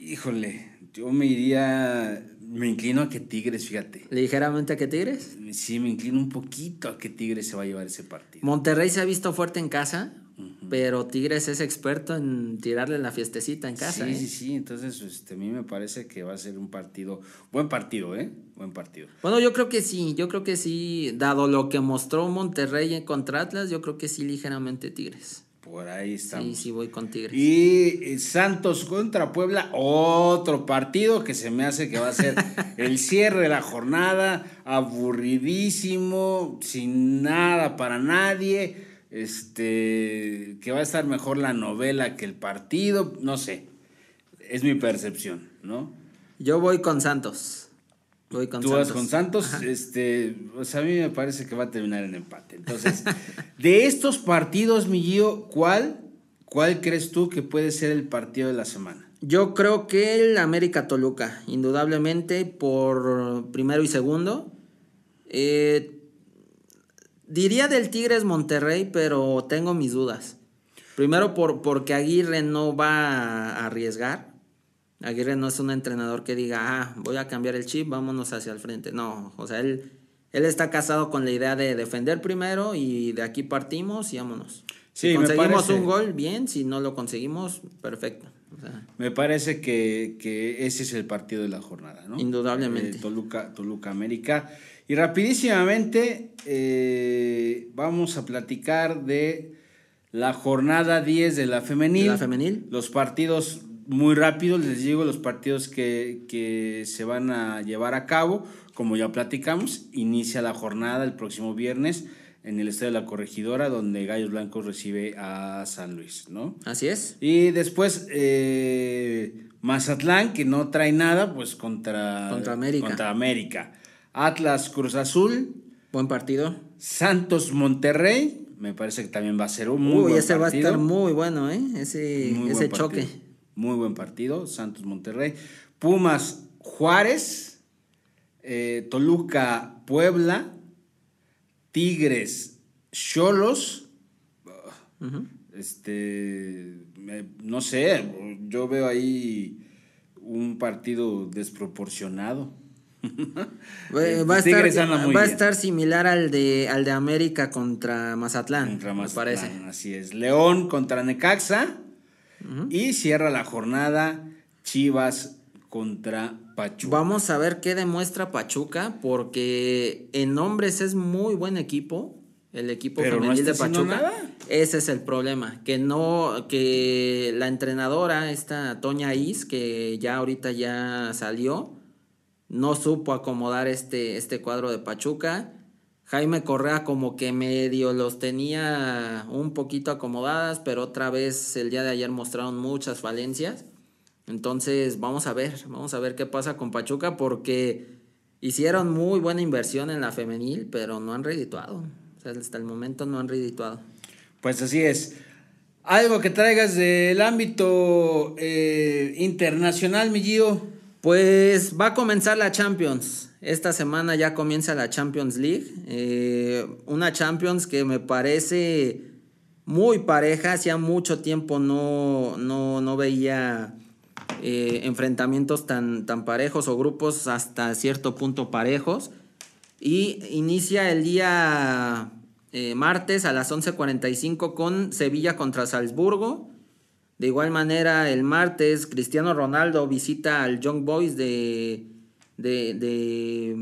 híjole, yo me iría, me inclino a que Tigres, fíjate. Ligeramente que Tigres. Sí, me inclino un poquito a que Tigres se va a llevar ese partido. Monterrey se ha visto fuerte en casa, pero Tigres es experto en tirarle la fiestecita en casa. sí, ¿eh? sí, sí, entonces este, a mí me parece que va a ser un partido, buen partido, ¿eh? Buen partido. Bueno, yo creo que sí, yo creo que sí, dado lo que mostró Monterrey contra Atlas, yo creo que sí ligeramente Tigres. Por ahí estamos. Sí, sí voy con Tigres. Y eh, Santos contra Puebla, otro partido que se me hace que va a ser el cierre de la jornada, aburridísimo, sin nada para nadie, este, que va a estar mejor la novela que el partido, no sé, es mi percepción, ¿no? Yo voy con Santos. Voy con Tú Santos. vas con Santos, este, o sea, a mí me parece que va a terminar en empate. Entonces, de estos partidos, mi Gio, ¿cuál, cuál crees tú que puede ser el partido de la semana? Yo creo que el América Toluca, indudablemente por primero y segundo. Eh, diría del Tigres Monterrey, pero tengo mis dudas. Primero por, porque Aguirre no va a arriesgar. Aguirre no es un entrenador que diga, ah, voy a cambiar el chip, vámonos hacia el frente. No, o sea, él, él está casado con la idea de defender primero y de aquí partimos y vámonos. Sí, si me conseguimos parece. un gol, bien, si no lo conseguimos, perfecto. O sea, Me parece que, que ese es el partido de la jornada, ¿no? Indudablemente. Eh, Toluca, Toluca América. Y rapidísimamente eh, vamos a platicar de la jornada 10 de la femenil. ¿De la femenil? Los partidos muy rápidos, les digo, los partidos que, que se van a llevar a cabo. Como ya platicamos, inicia la jornada el próximo viernes en el Estadio de la Corregidora, donde Gallos Blancos recibe a San Luis, ¿no? Así es. Y después eh, Mazatlán, que no trae nada, pues contra, Contra América. contra América. Atlas Cruz Azul, Buen partido. Santos Monterrey, me parece que también va a ser un muy Uy, buen ese va a partido. estar muy bueno, ¿eh? Ese, Muy ese choque. partido. Muy buen partido, Santos Monterrey. Pumas Juárez, eh, Toluca Puebla, Tigres Cholos. Este, me- no sé, yo veo ahí un partido desproporcionado. Va, a estar, va a estar similar al de, al de América contra Mazatlán, Contra me parece. Así es. León contra Necaxa. Y cierra la jornada Chivas contra Pachuca. Vamos a ver qué demuestra Pachuca, porque en hombres es muy buen equipo. El equipo Pero femenil de Pachuca. nada. Ese es el problema. Que no, que la entrenadora, esta Toña Is, que ya ahorita ya salió, no supo acomodar este, este cuadro de Pachuca. Jaime Correa como que medio los tenía un poquito acomodadas, pero otra vez el día de ayer mostraron muchas falencias. Entonces vamos a ver, vamos a ver qué pasa con Pachuca porque hicieron muy buena inversión en la femenil, pero no han redituado. Hasta el momento no han redituado. Pues así es. Algo que traigas del ámbito eh, internacional, mi Gio. Pues va a comenzar la Champions. Esta semana ya comienza la Champions League. Eh, una Champions que me parece muy pareja. Hacía mucho tiempo no, no, no veía eh, enfrentamientos tan, tan parejos o grupos hasta cierto punto parejos. Y inicia el día eh, martes a las 11.45 con Sevilla contra Salzburgo. De igual manera, el martes, Cristiano Ronaldo visita al Young Boys de. de.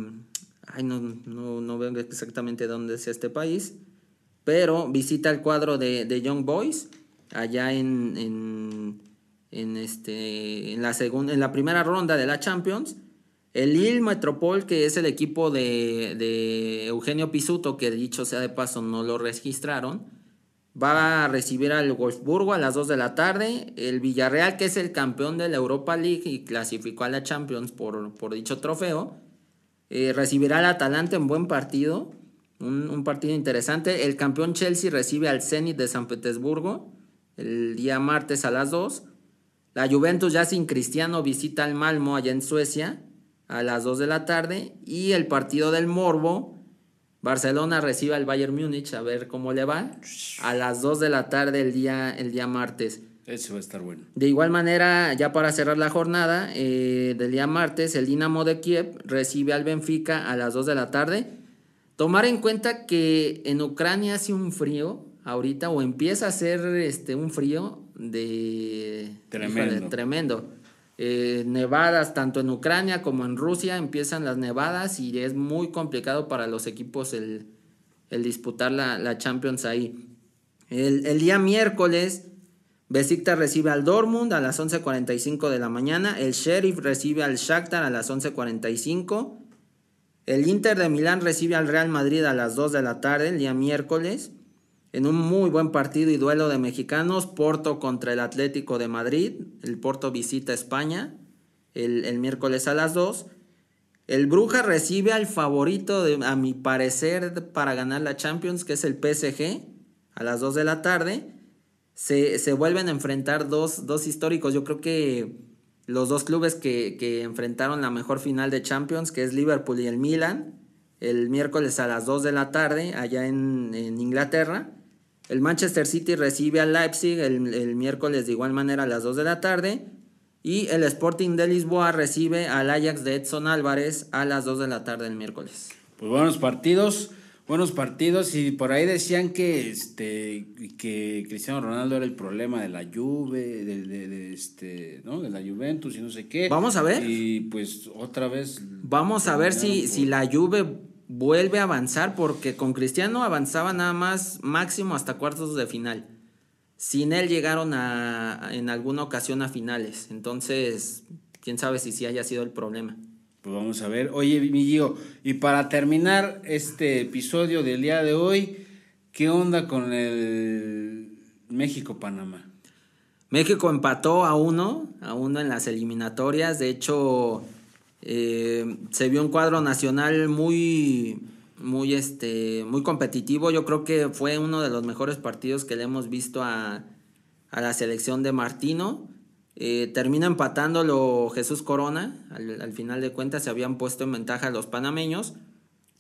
ay, no, no, no veo exactamente dónde es este país. Pero visita el cuadro de, de Young Boys allá en. en, en este, en, la segun- en la primera ronda de la Champions. El Lille Metropol, que es el equipo de, de Eugenio Pisuto, que dicho sea de paso no lo registraron, va a recibir al Wolfsburgo a las 2 de la tarde. El Villarreal, que es el campeón de la Europa League y clasificó a la Champions por, dicho trofeo, eh, recibirá al Atalanta en buen partido. Un, un, partido interesante. El campeón Chelsea recibe al Zenit de San Petersburgo el día martes a las 2. La Juventus ya sin Cristiano visita al Malmo allá en Suecia a las 2 de la tarde. Y el partido del Morbo Barcelona recibe al Bayern Múnich a ver cómo le va. A las 2 de la tarde el día, el día martes. Ese va a estar bueno. De igual manera, ya para cerrar la jornada eh, del día martes, el Dinamo de Kiev recibe al Benfica a las 2 de la tarde. Tomar en cuenta que en Ucrania hace un frío ahorita, o empieza a hacer este, un frío de... Tremendo. híjole, tremendo. Eh, nevadas tanto en Ucrania como en Rusia empiezan las nevadas y es muy complicado para los equipos el, disputar la, Champions ahí. El, el, día miércoles, Besiktas recibe al Dortmund a las 11.45 de la mañana, el Sheriff recibe al Shakhtar a las 11.45, el Inter de Milán recibe al Real Madrid a las 2 de la tarde el día miércoles. En un muy buen partido y duelo de mexicanos, Porto contra el Atlético de Madrid. El Porto visita España el, miércoles a las 2. El Bruja recibe al favorito, de, a mi parecer, para ganar la Champions, que es el PSG, a las 2 de la tarde. Se, se vuelven a enfrentar dos, dos, históricos. Yo creo que los dos clubes que, que enfrentaron la mejor final de Champions, que es Liverpool y el Milan, el miércoles a las 2 de la tarde, allá en, en Inglaterra. El Manchester City recibe al Leipzig el, el, miércoles de igual manera a las 2 de la tarde. Y el Sporting de Lisboa recibe al Ajax de Edson Álvarez a las 2 de la tarde el miércoles. Pues buenos partidos, buenos partidos. Y por ahí decían que este que Cristiano Ronaldo era el problema de la Juve, de, de, de este, ¿no? de la Juventus y no sé qué. Vamos a ver. Y pues otra vez. Vamos a ver si, por... si la Juve vuelve a avanzar porque con Cristiano avanzaba nada más máximo hasta cuartos de final. Sin él llegaron a, en alguna ocasión a finales. Entonces, quién sabe si sí haya sido el problema. Pues vamos a ver. Oye, mi Gio, y para terminar este episodio del día de hoy, ¿qué onda con el México-Panamá? México empató a uno, a uno en las eliminatorias. De hecho, eh, se vio un cuadro nacional muy, muy, este, muy competitivo. Yo creo que fue uno de los mejores partidos que le hemos visto a, a la selección de Martino. Eh, termina empatándolo Jesús Corona. Al, al, final de cuentas se habían puesto en ventaja los panameños.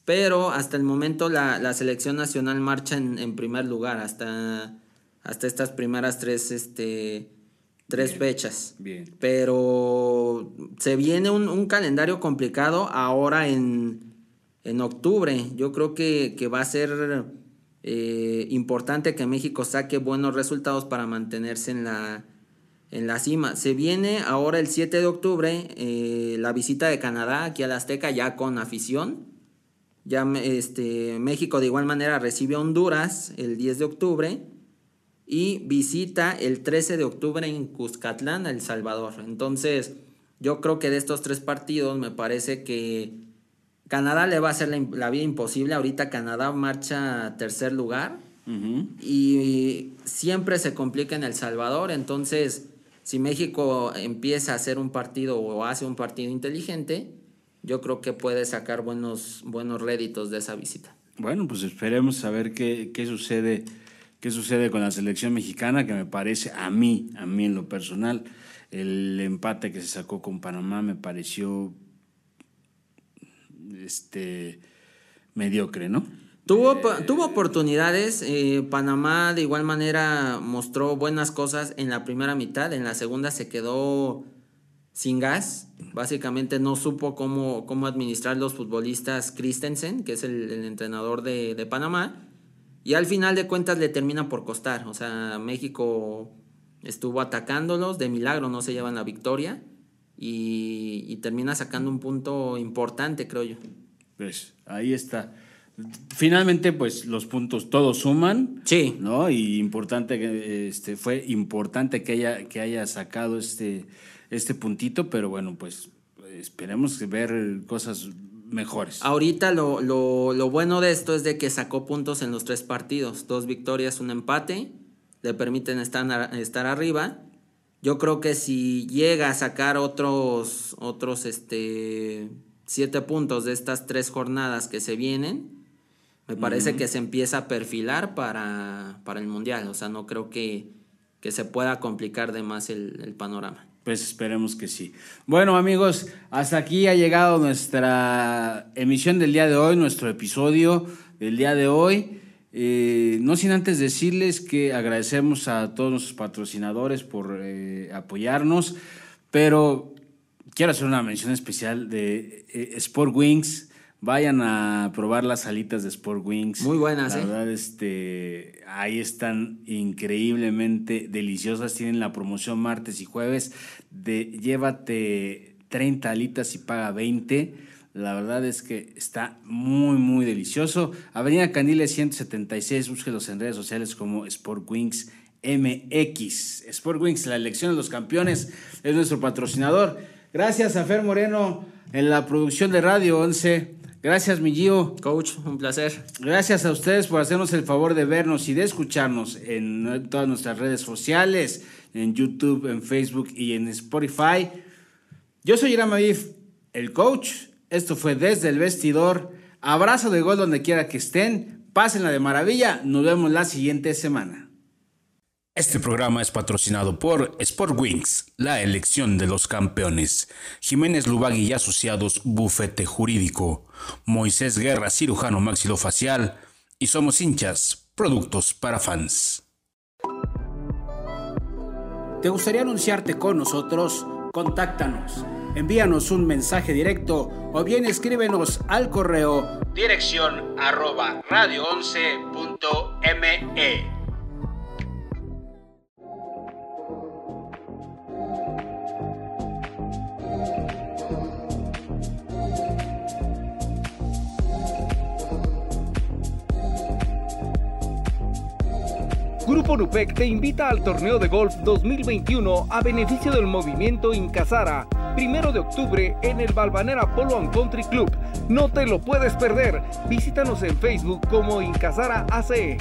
Pero hasta el momento la, la selección nacional marcha en, en, primer lugar. Hasta, hasta estas primeras tres este, tres bien, fechas. Bien. Pero se viene un, un calendario complicado ahora en, en, octubre. Yo creo que, que va a ser eh, importante que México saque buenos resultados para mantenerse en la, en la cima. Se viene ahora el 7 de octubre eh, la visita de Canadá aquí a la Azteca ya con afición. Ya este, México de igual manera recibe a Honduras el 10 de octubre y visita el 13 de octubre en Cuscatlán, El Salvador. Entonces, yo creo que de estos tres partidos me parece que Canadá le va a hacer la, la vida imposible. Ahorita Canadá marcha a tercer lugar Uh -huh. y siempre se complica en El Salvador. Entonces, si México empieza a hacer un partido o hace un partido inteligente, yo creo que puede sacar buenos, buenos réditos de esa visita. Bueno, pues esperemos a ver qué, qué sucede qué sucede con la selección mexicana, que me parece a mí, a mí en lo personal, el empate que se sacó con Panamá me pareció este mediocre, ¿no? Tuvo, eh, tuvo oportunidades, eh, Panamá de igual manera mostró buenas cosas en la primera mitad, en la segunda se quedó sin gas, básicamente no supo cómo, cómo administrar los futbolistas Christensen, que es el, el entrenador de, de Panamá, y al final de cuentas le termina por costar. O sea, México estuvo atacándolos, de milagro no se llevan la victoria y, y termina sacando un punto importante, creo yo. Pues ahí está. Finalmente, pues los puntos todos suman. Sí. ¿No? Y importante que este fue importante que haya, que haya sacado este, este puntito, pero bueno, pues esperemos ver cosas mejores. Ahorita lo, lo, bueno de esto es de que sacó puntos en los tres partidos, dos victorias, un empate, le permiten estar, estar arriba. Yo creo que si llega a sacar otros, otros este, siete puntos de estas tres jornadas que se vienen, me parece que se empieza a perfilar para, para el Mundial. O sea, no creo que, que se pueda complicar de más el, el panorama. Pues esperemos que sí. Bueno amigos, hasta aquí ha llegado nuestra emisión del día de hoy, nuestro episodio del día de hoy. Eh, no sin antes decirles que agradecemos a todos nuestros patrocinadores por eh, apoyarnos, pero quiero hacer una mención especial de eh, Sport Wings Vayan a probar las alitas de Sport Wings. Muy buenas, La ¿eh? verdad, este, ahí están increíblemente deliciosas. Tienen la promoción martes y jueves de llévate 30 alitas y paga 20. La verdad es que está muy, muy delicioso. Avenida Candiles 176, búsquelos en redes sociales como Sport Wings MX. Sport Wings, la elección de los campeones, es nuestro patrocinador. Gracias a Fer Moreno en la producción de Radio 11. Gracias, mi Gio. Coach, un placer. Gracias a ustedes por hacernos el favor de vernos y de escucharnos en todas nuestras redes sociales, en YouTube, en Facebook y en Spotify. Yo soy Irama Aviv, el coach. Esto fue Desde el Vestidor. Abrazo de gol donde quiera que estén. Pásenla de maravilla. Nos vemos la siguiente semana. Este programa es patrocinado por Sport Wings, la elección de los campeones. Jiménez Lubagui y Asociados, Bufete Jurídico. Moisés Guerra, cirujano maxilofacial. Y somos hinchas, productos para fans. ¿Te gustaría anunciarte con nosotros? Contáctanos. Envíanos un mensaje directo o bien escríbenos al correo dirección arroba radio11.me. Grupo Nupec te invita al torneo de golf 2021 a beneficio del movimiento Incasara, primero de octubre en el Balvanera Polo and Country Club. No te lo puedes perder. Visítanos en Facebook como Incasara ACE.